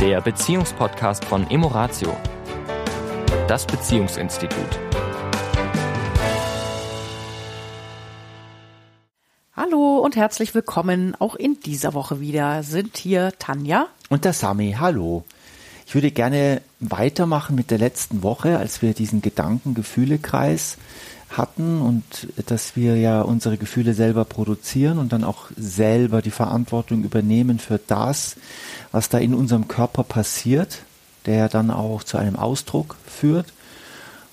der Beziehungspodcast von Emoratio, das Beziehungsinstitut. Hallo und herzlich willkommen. Auch in dieser Woche wieder sind hier Tanja und der Sami. Hallo. Ich würde gerne weitermachen mit der letzten Woche, als wir diesen Gedanken-Gefühle-Kreis hatten und dass wir ja unsere Gefühle selber produzieren und dann auch selber die Verantwortung übernehmen für das, was da in unserem Körper passiert, der dann auch zu einem Ausdruck führt.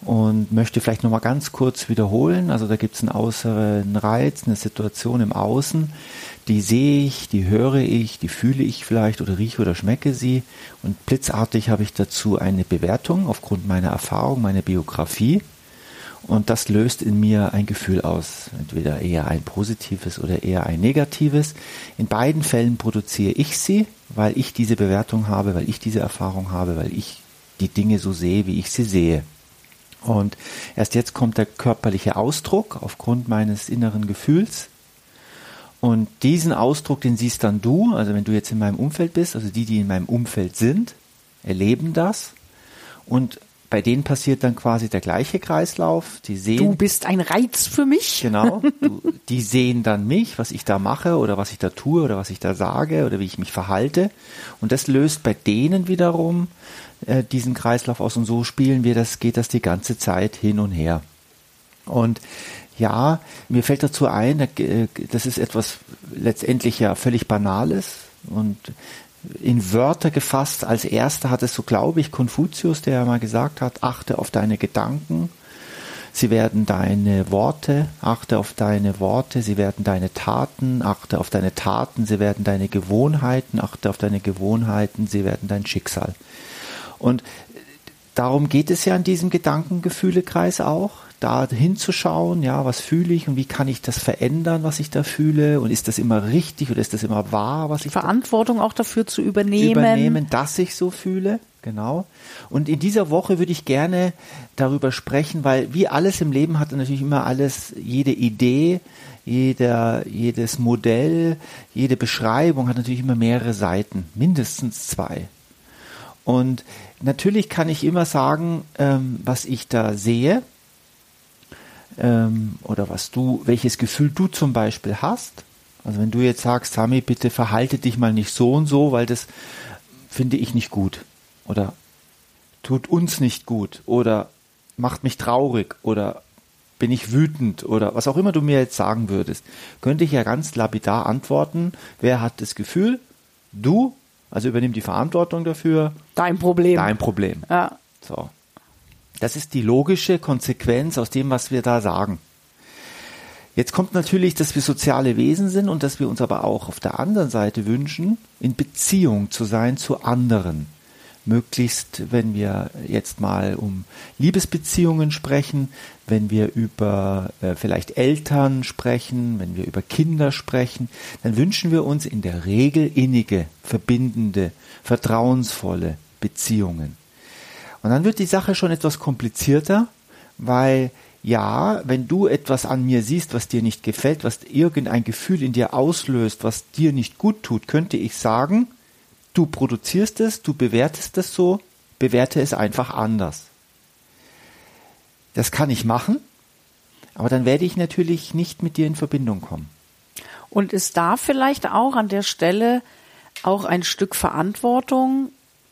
Und möchte vielleicht nochmal ganz kurz wiederholen. Also da gibt es einen äußeren Reiz, eine Situation im Außen, die sehe ich, die höre ich, die fühle ich vielleicht oder rieche oder schmecke sie. Und blitzartig habe ich dazu eine Bewertung aufgrund meiner Erfahrung, meiner Biografie. Und das löst in mir ein Gefühl aus, entweder eher ein positives oder eher ein negatives. In beiden Fällen produziere ich sie, weil ich diese Bewertung habe, weil ich diese Erfahrung habe, weil ich die Dinge so sehe, wie ich sie sehe. Und erst jetzt kommt der körperliche Ausdruck aufgrund meines inneren Gefühls. Und diesen Ausdruck, den siehst dann du, also wenn du jetzt in meinem Umfeld bist, also die, die in meinem Umfeld sind, erleben das. Und bei denen passiert dann quasi der gleiche Kreislauf. Die sehen. Du bist ein Reiz für mich. Genau. Du, die sehen dann mich, was ich da mache oder was ich da tue oder was ich da sage oder wie ich mich verhalte. Und das löst bei denen wiederum äh, diesen Kreislauf aus. Und so spielen wir das, geht das die ganze Zeit hin und her. Und ja, mir fällt dazu ein, äh, das ist etwas letztendlich ja völlig Banales und in Wörter gefasst. Als erster hat es so, glaube ich, Konfuzius, der ja mal gesagt hat, achte auf deine Gedanken, sie werden deine Worte, achte auf deine Worte, sie werden deine Taten, achte auf deine Taten, sie werden deine Gewohnheiten, achte auf deine Gewohnheiten, sie werden dein Schicksal. Und darum geht es ja in diesem Gedankengefühlekreis auch da hinzuschauen, ja, was fühle ich und wie kann ich das verändern, was ich da fühle und ist das immer richtig oder ist das immer wahr, was ich Verantwortung auch dafür zu übernehmen, übernehmen, dass ich so fühle, genau. Und in dieser Woche würde ich gerne darüber sprechen, weil wie alles im Leben hat natürlich immer alles, jede Idee, jeder, jedes Modell, jede Beschreibung hat natürlich immer mehrere Seiten, mindestens zwei. Und natürlich kann ich immer sagen, ähm, was ich da sehe, ähm, oder was du, welches Gefühl du zum Beispiel hast. Also wenn du jetzt sagst, Sami, bitte verhalte dich mal nicht so und so, weil das finde ich nicht gut oder tut uns nicht gut oder macht mich traurig oder bin ich wütend oder was auch immer du mir jetzt sagen würdest, könnte ich ja ganz lapidar antworten, wer hat das Gefühl? Du, also übernimm die Verantwortung dafür. Dein Problem. Dein Problem. Ja. So. Das ist die logische Konsequenz aus dem, was wir da sagen. Jetzt kommt natürlich, dass wir soziale Wesen sind und dass wir uns aber auch auf der anderen Seite wünschen, in Beziehung zu sein zu anderen. Möglichst, wenn wir jetzt mal um Liebesbeziehungen sprechen, wenn wir über äh, vielleicht Eltern sprechen, wenn wir über Kinder sprechen, dann wünschen wir uns in der Regel innige, verbindende, vertrauensvolle Beziehungen. Und dann wird die Sache schon etwas komplizierter, weil ja, wenn du etwas an mir siehst, was dir nicht gefällt, was irgendein Gefühl in dir auslöst, was dir nicht gut tut, könnte ich sagen, du produzierst es, du bewertest es so, bewerte es einfach anders. Das kann ich machen, aber dann werde ich natürlich nicht mit dir in Verbindung kommen. Und ist da vielleicht auch an der Stelle auch ein Stück Verantwortung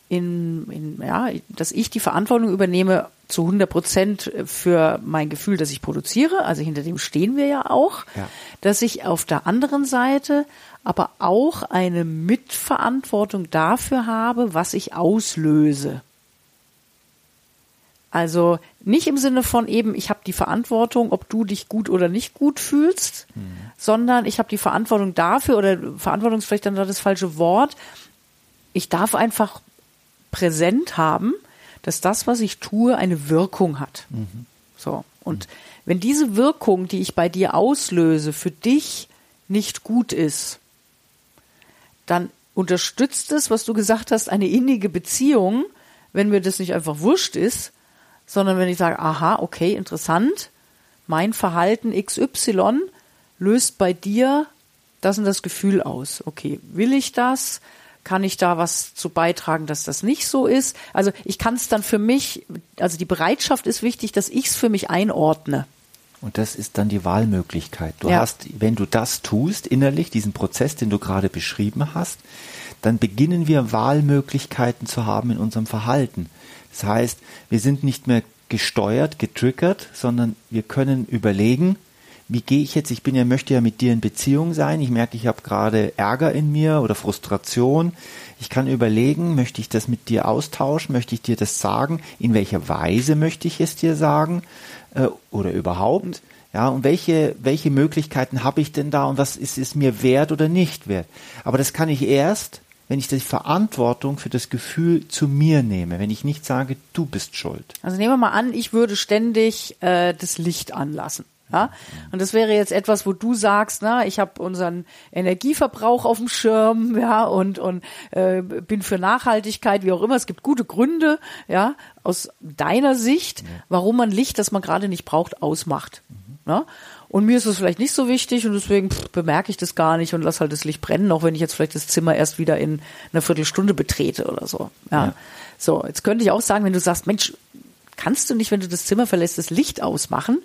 in, in, ja, dass ich die Verantwortung übernehme zu 100 Prozent für mein Gefühl, das ich produziere. Also hinter dem stehen wir ja auch, ja. dass ich auf der anderen Seite aber auch eine Mitverantwortung dafür habe, was ich auslöse. Also nicht im Sinne von eben, ich habe die Verantwortung, ob du dich gut oder nicht gut fühlst, mhm. sondern ich habe die Verantwortung dafür oder Verantwortung ist vielleicht dann das falsche Wort. Ich darf einfach präsent haben, dass das, was ich tue, eine Wirkung hat. Mhm. So. Und mhm. wenn diese Wirkung, die ich bei dir auslöse, für dich nicht gut ist, dann unterstützt es, was du gesagt hast, eine innige Beziehung, wenn mir das nicht einfach wurscht ist, sondern wenn ich sage, aha, okay, interessant, mein Verhalten XY löst bei dir das und das Gefühl aus. Okay, will ich das? Kann ich da was zu beitragen, dass das nicht so ist? Also ich kann es dann für mich, also die Bereitschaft ist wichtig, dass ich es für mich einordne. Und das ist dann die Wahlmöglichkeit. Du Ja. hast, wenn du das tust, innerlich, diesen Prozess, den du gerade beschrieben hast, dann beginnen wir Wahlmöglichkeiten zu haben in unserem Verhalten. Das heißt, wir sind nicht mehr gesteuert, getriggert, sondern wir können überlegen, wie gehe ich jetzt, ich bin ja, möchte ja mit dir in Beziehung sein, ich merke, ich habe gerade Ärger in mir oder Frustration. Ich kann überlegen, möchte ich das mit dir austauschen, möchte ich dir das sagen, in welcher Weise möchte ich es dir sagen äh, oder überhaupt. Ja, und welche, welche Möglichkeiten habe ich denn da und was ist es mir wert oder nicht wert? Aber das kann ich erst, wenn ich die Verantwortung für das Gefühl zu mir nehme, wenn ich nicht sage, du bist schuld. Also nehmen wir mal an, ich würde ständig äh, das Licht anlassen. Ja? Und das wäre jetzt etwas, wo du sagst, na, ich habe unseren Energieverbrauch auf dem Schirm, ja, und und äh, bin für Nachhaltigkeit, wie auch immer. Es gibt gute Gründe, ja, aus deiner Sicht, warum man Licht, das man gerade nicht braucht, ausmacht. Ja? Und mir ist es vielleicht nicht so wichtig und deswegen pff, bemerke ich das gar nicht und lass halt das Licht brennen, auch wenn ich jetzt vielleicht das Zimmer erst wieder in einer Viertelstunde betrete oder so. Ja. Ja. So, jetzt könnte ich auch sagen, wenn du sagst, Mensch, kannst du nicht, wenn du das Zimmer verlässt, das Licht ausmachen?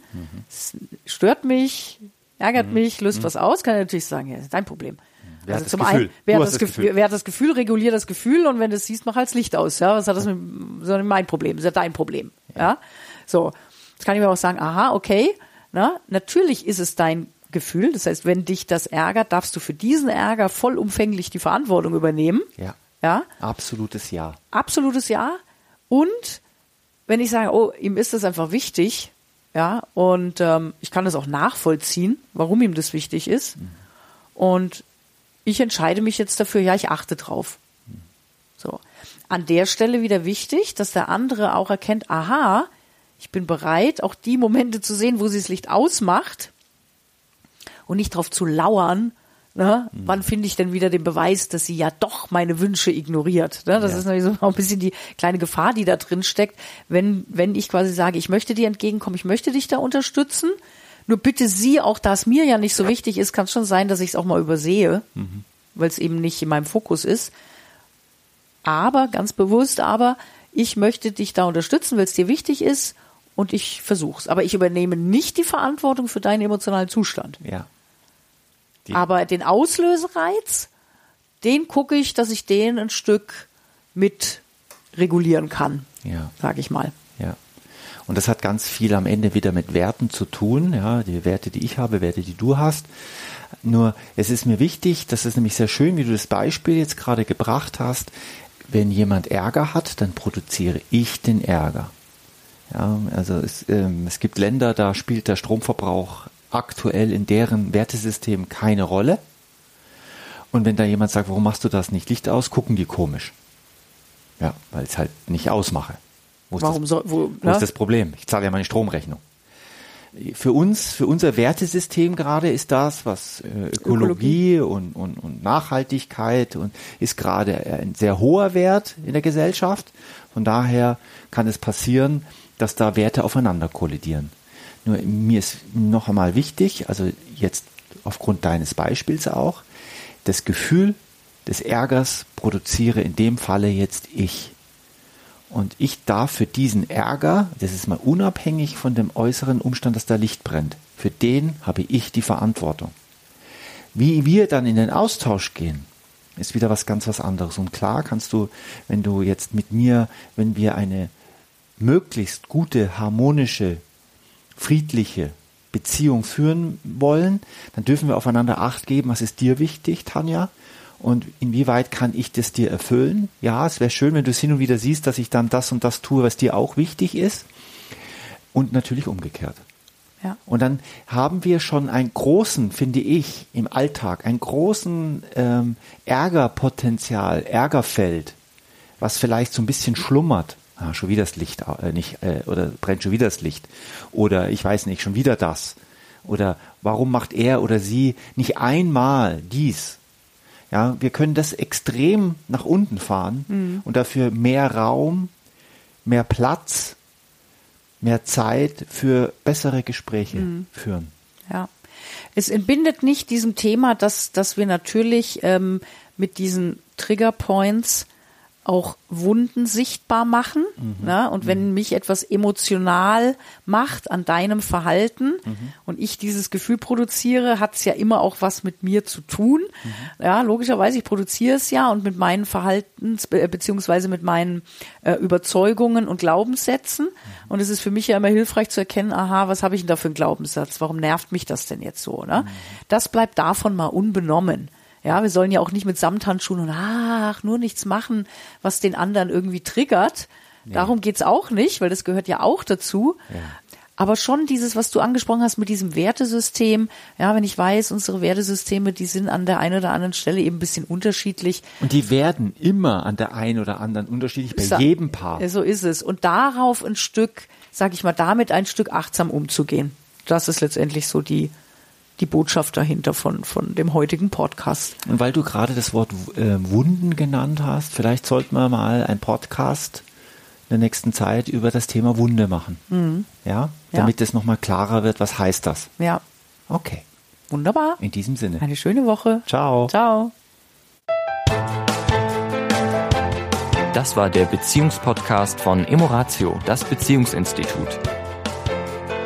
Das stört mich, ärgert mich, löst was aus, kann ich natürlich sagen, ja, ist dein Problem. Wer also das zum Gefühl? einen, wer hat das, das Gefühl, Gefühl. wer hat das Gefühl, regulier das Gefühl und wenn du es siehst, mach halt das Licht aus. Ja, was hat das mit, ja nicht mein Problem, das ist ja dein Problem. Ja, so. Jetzt kann ich mir auch sagen, aha, okay, na, natürlich ist es dein Gefühl. Das heißt, wenn dich das ärgert, darfst du für diesen Ärger vollumfänglich die Verantwortung übernehmen. Ja. Ja, Absolutes Ja. absolutes Ja. Und wenn ich sage, oh, ihm ist das einfach wichtig, ja, und ähm, ich kann das auch nachvollziehen, warum ihm das wichtig ist. Und ich entscheide mich jetzt dafür, ja, ich achte drauf. So. An der Stelle wieder wichtig, dass der andere auch erkennt, aha, ich bin bereit, auch die Momente zu sehen, wo sie das Licht ausmacht und nicht darauf zu lauern, ne? wann finde ich denn wieder den Beweis, dass sie ja doch meine Wünsche ignoriert. Ne? Das Ja. ist natürlich so ein bisschen die kleine Gefahr, die da drin steckt, wenn, wenn ich quasi sage, ich möchte dir entgegenkommen, ich möchte dich da unterstützen, nur bitte sie, auch da es mir ja nicht so wichtig ist, kann es schon sein, dass ich es auch mal übersehe, weil es eben nicht in meinem Fokus ist. Aber, ganz bewusst, aber ich möchte dich da unterstützen, weil es dir wichtig ist und ich versuch's. Aber ich übernehme nicht die Verantwortung für deinen emotionalen Zustand. Ja. Die- Aber den Auslösereiz, den gucke ich, dass ich den ein Stück mit regulieren kann, Ja. sage ich mal. Ja. Und das hat ganz viel am Ende wieder mit Werten zu tun, ja, die Werte, die ich habe, Werte, die du hast. Nur, es ist mir wichtig, das ist nämlich sehr schön, wie du das Beispiel jetzt gerade gebracht hast. Wenn jemand Ärger hat, dann produziere ich den Ärger. Ja, also es, ähm, es gibt Länder, da spielt der Stromverbrauch aktuell in deren Wertesystem keine Rolle. Und wenn da jemand sagt, warum machst du das nicht Licht aus, gucken die komisch. Ja, weil ich es halt nicht ausmache. Wo ist Warum das, soll, wo, wo ne? ist das Problem? Ich zahle ja meine Stromrechnung. Für uns, für unser Wertesystem gerade ist das, was äh, Ökologie, Und, und, und Nachhaltigkeit und ist gerade ein sehr hoher Wert in der Gesellschaft. Von daher kann es passieren, dass da Werte aufeinander kollidieren. Nur mir ist noch einmal wichtig, also jetzt aufgrund deines Beispiels auch, das Gefühl des Ärgers produziere in dem Falle jetzt ich. Und ich darf für diesen Ärger, das ist mal unabhängig von dem äußeren Umstand, dass da Licht brennt, für den habe ich die Verantwortung. Wie wir dann in den Austausch gehen, ist wieder was ganz was anderes. Und klar kannst du, wenn du jetzt mit mir, wenn wir eine möglichst gute, harmonische, friedliche Beziehung führen wollen, dann dürfen wir aufeinander Acht geben, was ist dir wichtig, Tanja? Und inwieweit kann ich das dir erfüllen? Ja, es wäre schön, wenn du es hin und wieder siehst, dass ich dann das und das tue, was dir auch wichtig ist. Und natürlich umgekehrt. Ja. Und dann haben wir schon einen großen, finde ich, im Alltag, einen großen ähm, Ärgerpotenzial, Ärgerfeld, was vielleicht so ein bisschen schlummert. Ah, schon wieder das Licht, äh, nicht, äh, oder brennt schon wieder das Licht. Oder ich weiß nicht, schon wieder das. Oder warum macht er oder sie nicht einmal dies? Ja, wir können das extrem nach unten fahren und dafür mehr Raum, mehr Platz, mehr Zeit für bessere Gespräche führen. Ja. Es entbindet nicht diesem Thema, dass, dass wir natürlich ähm, mit diesen Triggerpoints auch Wunden sichtbar machen. Mhm. Ne? Und wenn mhm. mich etwas emotional macht an deinem Verhalten mhm. und ich dieses Gefühl produziere, hat es ja immer auch was mit mir zu tun. Mhm. Ja, logischerweise, ich produziere es ja und mit meinen Verhaltens- beziehungsweise mit meinen äh, Überzeugungen und Glaubenssätzen. Mhm. Und es ist für mich ja immer hilfreich zu erkennen, aha, was habe ich denn da für einen Glaubenssatz? Warum nervt mich das denn jetzt so? Ne? Mhm. Das bleibt davon mal unbenommen. Ja, wir sollen ja auch nicht mit Samthandschuhen und ach, nur nichts machen, was den anderen irgendwie triggert. Nee. Darum geht's auch nicht, weil das gehört ja auch dazu. Ja. Aber schon dieses, was du angesprochen hast mit diesem Wertesystem, ja, wenn ich weiß, unsere Wertesysteme, die sind an der einen oder anderen Stelle eben ein bisschen unterschiedlich. Und die werden immer an der einen oder anderen unterschiedlich bei so, jedem Paar. So ist es. Und darauf ein Stück, sag ich mal, damit ein Stück achtsam umzugehen. Das ist letztendlich so die, die Botschaft dahinter von, von dem heutigen Podcast. Und weil du gerade das Wort äh, Wunden genannt hast, vielleicht sollten wir mal ein Podcast in der nächsten Zeit über das Thema Wunde machen. Mhm. Ja? Damit ja. es nochmal klarer wird, was heißt das? Ja. Okay. Wunderbar. In diesem Sinne. Eine schöne Woche. Ciao. Ciao. Das war der Beziehungspodcast von Emoratio, das Beziehungsinstitut.